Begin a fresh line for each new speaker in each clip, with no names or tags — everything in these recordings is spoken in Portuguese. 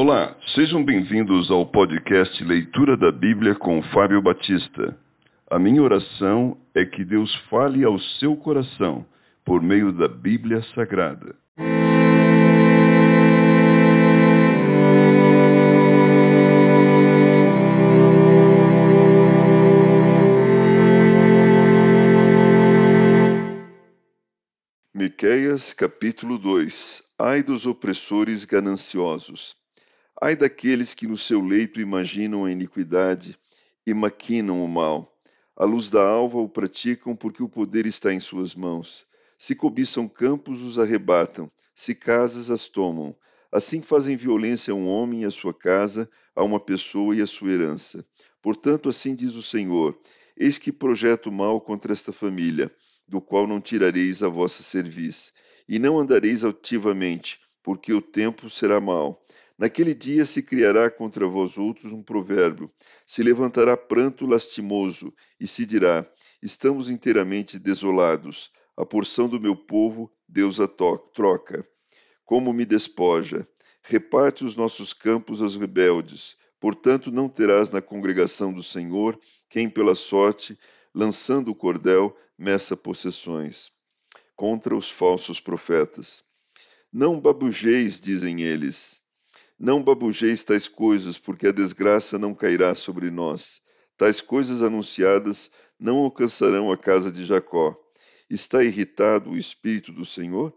Olá, sejam bem-vindos ao podcast Leitura da Bíblia com Fábio Batista. A minha oração é que Deus fale ao seu coração por meio da Bíblia Sagrada. Miqueias capítulo 2 Ai dos opressores gananciosos Ai daqueles que no seu leito imaginam a iniquidade e maquinam o mal. A luz da alva o praticam porque o poder está em suas mãos. Se cobiçam campos, os arrebatam, se casas, as tomam. Assim fazem violência a um homem e a sua casa, a uma pessoa e a sua herança. Portanto, assim diz o Senhor: Eis que projeto mal contra esta família, do qual não tirareis a vossa cerviz, e não andareis altivamente, porque o tempo será mau Naquele dia se criará contra vós outros um provérbio, se levantará pranto lastimoso, e se dirá: Estamos inteiramente desolados, a porção do meu povo Deus a troca. Como me despoja! Reparte os nossos campos aos rebeldes. Portanto, não terás na congregação do Senhor quem, pela sorte, lançando o cordel, meça possessões. Contra os falsos profetas. Não babujeis, dizem eles não babujeis tais coisas, porque a desgraça não cairá sobre nós. Tais coisas anunciadas não alcançarão a casa de Jacó. Está irritado o Espírito do Senhor?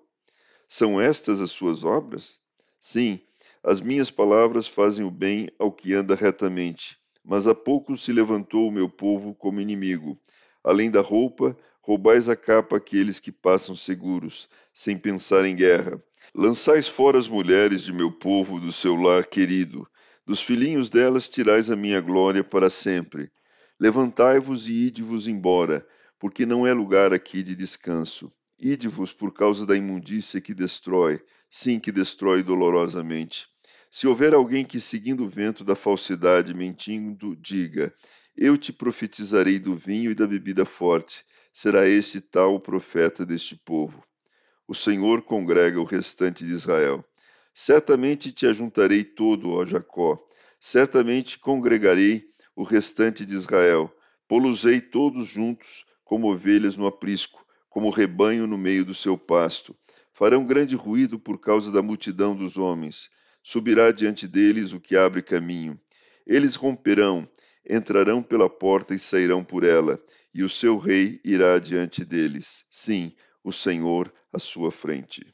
São estas as suas obras? Sim, as minhas palavras fazem o bem ao que anda retamente. Mas há pouco se levantou o meu povo como inimigo. Além da roupa, roubais a capa aqueles que passam seguros, sem pensar em guerra. Lançais fora as mulheres de meu povo do seu lar querido, dos filhinhos delas tirais a minha glória para sempre. Levantai-vos e ide-vos embora, porque não é lugar aqui de descanso. Ide-vos por causa da imundícia que destrói, sim, que destrói dolorosamente. Se houver alguém que, seguindo o vento da falsidade, mentindo, diga: Eu te profetizarei do vinho e da bebida forte, será este tal o profeta deste povo o Senhor congrega o restante de Israel. Certamente te ajuntarei todo, ó Jacó, certamente congregarei o restante de Israel. Polusei todos juntos, como ovelhas no aprisco, como rebanho no meio do seu pasto. Farão grande ruído por causa da multidão dos homens. Subirá diante deles o que abre caminho. Eles romperão, entrarão pela porta e sairão por ela, e o seu rei irá diante deles. Sim, o Senhor à sua frente.